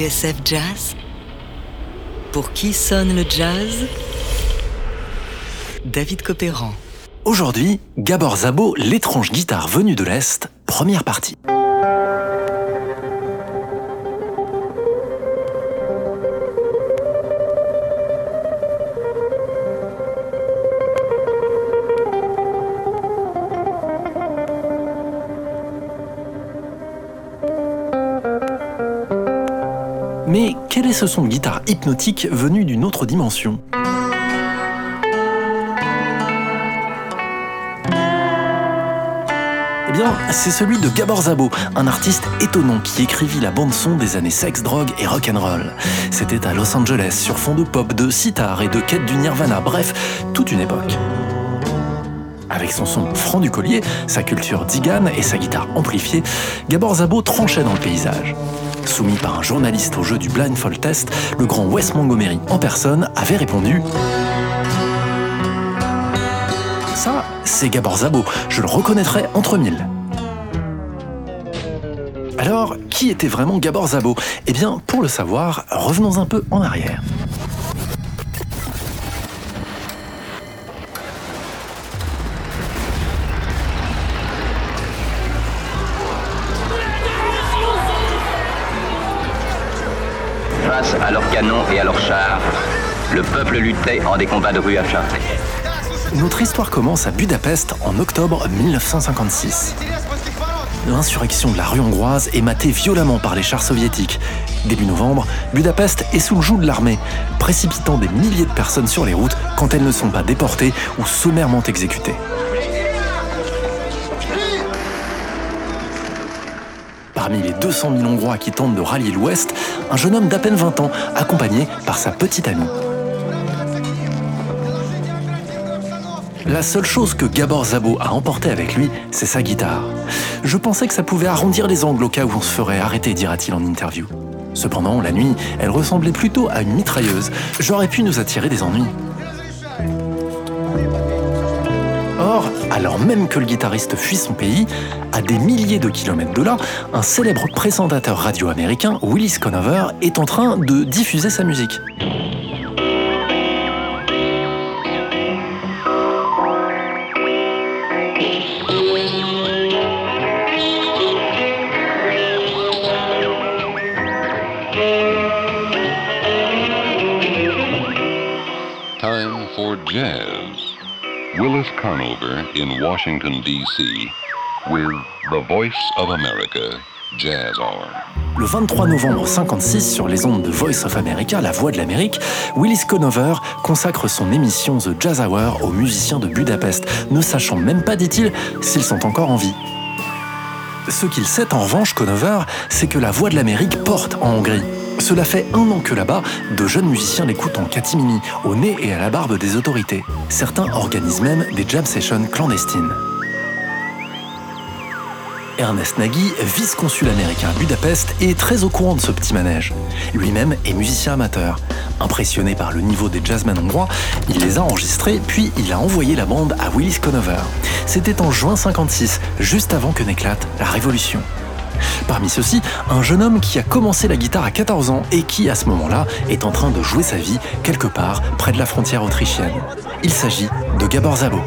TSF Jazz Pour qui sonne le jazz? David Copéran. Aujourd'hui, Gabor Zabo, l'étrange guitare venue de l'Est, première partie. Quel est ce son de guitare hypnotique venu d'une autre dimension Eh bien, c'est celui de Gabor Zabo, un artiste étonnant qui écrivit la bande-son des années sex, drogue et rock'n'roll. C'était à Los Angeles, sur fond de pop, de sitar et de quête du nirvana, bref, toute une époque. Avec son son franc du collier, sa culture digane et sa guitare amplifiée, Gabor Zabo tranchait dans le paysage. Soumis par un journaliste au jeu du blindfold test, le grand Wes Montgomery en personne avait répondu Ça, c'est Gabor Zabo, je le reconnaîtrai entre mille. Alors, qui était vraiment Gabor Zabo Eh bien, pour le savoir, revenons un peu en arrière. À leurs canons et à leurs chars, le peuple luttait en des combats de rue acharnés. Notre histoire commence à Budapest en octobre 1956. L'insurrection de la rue hongroise est matée violemment par les chars soviétiques. Début novembre, Budapest est sous le joug de l'armée, précipitant des milliers de personnes sur les routes quand elles ne sont pas déportées ou sommairement exécutées. Parmi les 200 000 Hongrois qui tentent de rallier l'Ouest, un jeune homme d'à peine 20 ans, accompagné par sa petite amie. La seule chose que Gabor Zabo a emporté avec lui, c'est sa guitare. Je pensais que ça pouvait arrondir les angles au cas où on se ferait arrêter, dira-t-il en interview. Cependant, la nuit, elle ressemblait plutôt à une mitrailleuse. J'aurais pu nous attirer des ennuis. Alors même que le guitariste fuit son pays, à des milliers de kilomètres de là, un célèbre présentateur radio américain, Willis Conover, est en train de diffuser sa musique. Time for jazz. Willis Conover in Washington, D.C. with the Voice of America Jazz Hour. Le 23 novembre 56, sur les ondes de Voice of America, la voix de l'Amérique, Willis Conover consacre son émission The Jazz Hour aux musiciens de Budapest, ne sachant même pas, dit-il, s'ils sont encore en vie. Ce qu'il sait en revanche, Conover, c'est que la voix de l'Amérique porte en Hongrie. Cela fait un an que là-bas, de jeunes musiciens l'écoutent en catimini, au nez et à la barbe des autorités. Certains organisent même des jam sessions clandestines. Ernest Nagy, vice-consul américain à Budapest, est très au courant de ce petit manège. Lui-même est musicien amateur. Impressionné par le niveau des jazzmen hongrois, il les a enregistrés, puis il a envoyé la bande à Willis Conover. C'était en juin 56, juste avant que n'éclate la Révolution. Parmi ceux-ci, un jeune homme qui a commencé la guitare à 14 ans et qui, à ce moment-là, est en train de jouer sa vie quelque part près de la frontière autrichienne. Il s'agit de Gabor Zabo.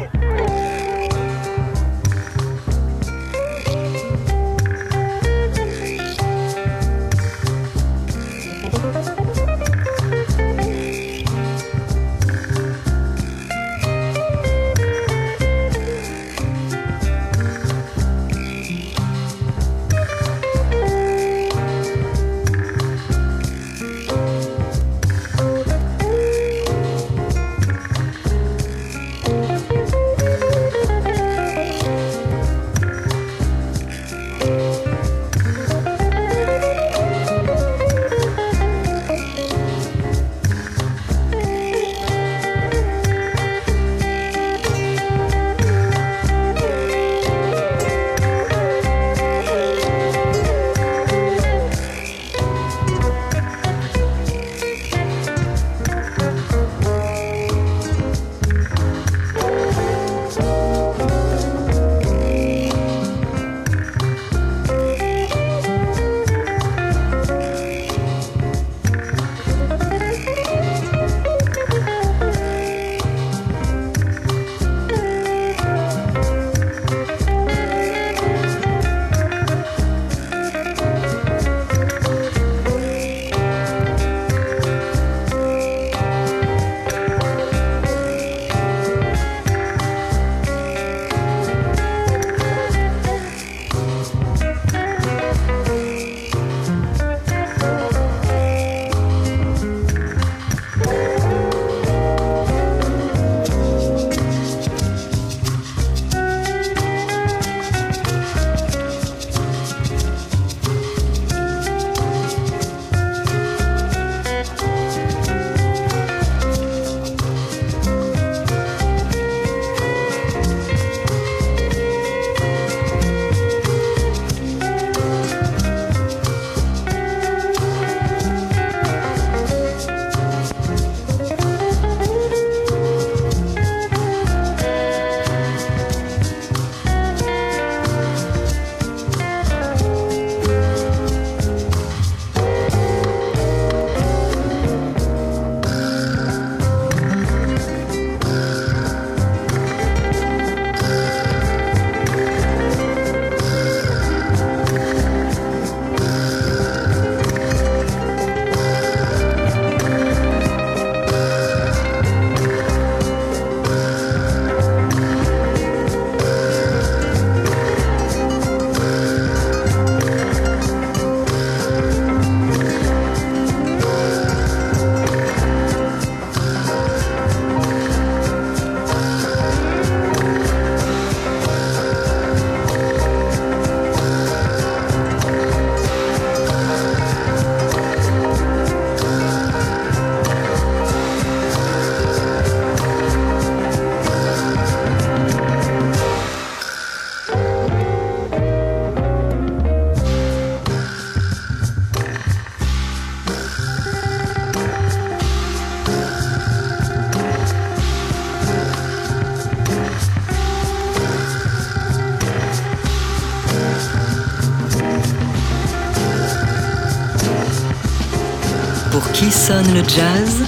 Qui sonne le jazz?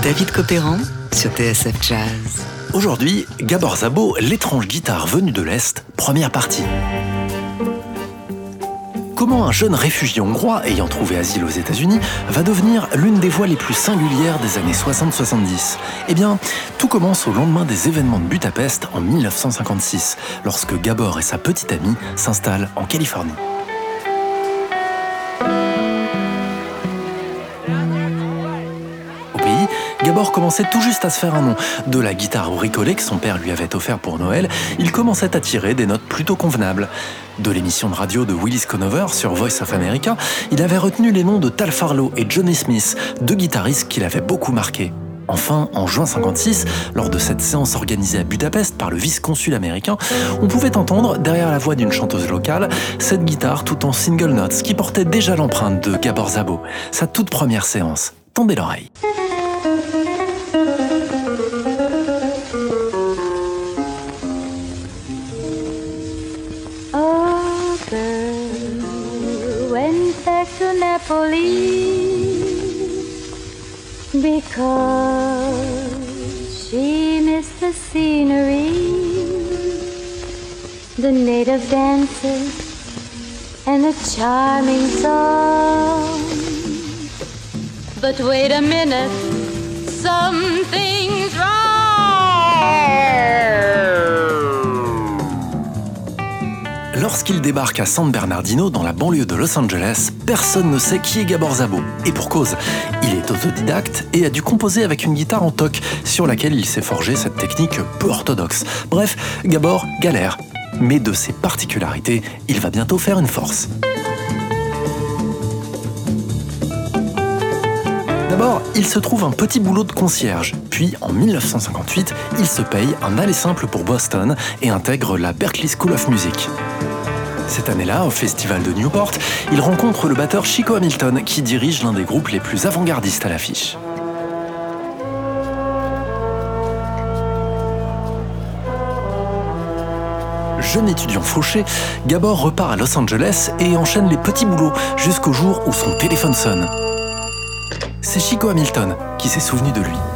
David Copéran sur TSF Jazz. Aujourd'hui, Gabor Zabo, l'étrange guitare venue de l'Est, première partie. Comment un jeune réfugié hongrois ayant trouvé asile aux États-Unis va devenir l'une des voix les plus singulières des années 60-70 Eh bien, tout commence au lendemain des événements de Budapest en 1956, lorsque Gabor et sa petite amie s'installent en Californie. Gabor commençait tout juste à se faire un nom. De la guitare bricolée que son père lui avait offert pour Noël, il commençait à tirer des notes plutôt convenables. De l'émission de radio de Willis Conover sur Voice of America, il avait retenu les noms de Tal Farlow et Johnny Smith, deux guitaristes qu'il avait beaucoup marqués. Enfin, en juin 56, lors de cette séance organisée à Budapest par le vice-consul américain, on pouvait entendre, derrière la voix d'une chanteuse locale, cette guitare tout en single notes qui portait déjà l'empreinte de Gabor Zabo, sa toute première séance. Tendez l'oreille. Because she missed the scenery, the native dances, and the charming song. But wait a minute, something's Lorsqu'il débarque à San Bernardino, dans la banlieue de Los Angeles, personne ne sait qui est Gabor Zabo. Et pour cause, il est autodidacte et a dû composer avec une guitare en toc, sur laquelle il s'est forgé cette technique peu orthodoxe. Bref, Gabor galère. Mais de ses particularités, il va bientôt faire une force. D'abord, il se trouve un petit boulot de concierge. Puis, en 1958, il se paye un aller simple pour Boston et intègre la Berklee School of Music. Cette année-là, au festival de Newport, il rencontre le batteur Chico Hamilton, qui dirige l'un des groupes les plus avant-gardistes à l'affiche. Jeune étudiant fauché, Gabor repart à Los Angeles et enchaîne les petits boulots jusqu'au jour où son téléphone sonne. C'est Chico Hamilton qui s'est souvenu de lui.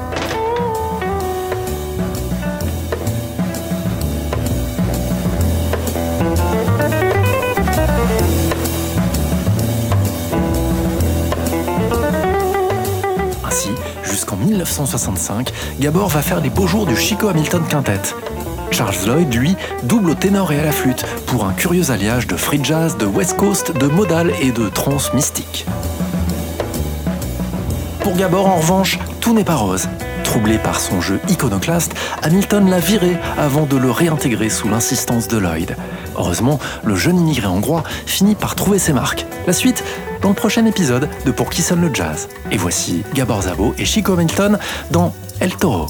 Jusqu'en 1965, Gabor va faire les beaux jours du Chico Hamilton Quintet. Charles Lloyd, lui, double au ténor et à la flûte, pour un curieux alliage de free jazz, de west coast, de modal et de trance mystique. Pour Gabor, en revanche, tout n'est pas rose. Troublé par son jeu iconoclaste, Hamilton l'a viré avant de le réintégrer sous l'insistance de Lloyd. Heureusement, le jeune immigré hongrois finit par trouver ses marques. La suite dans le prochain épisode de Pour qui sonne le jazz. Et voici Gabor Zabo et Chico Hamilton dans El Toro.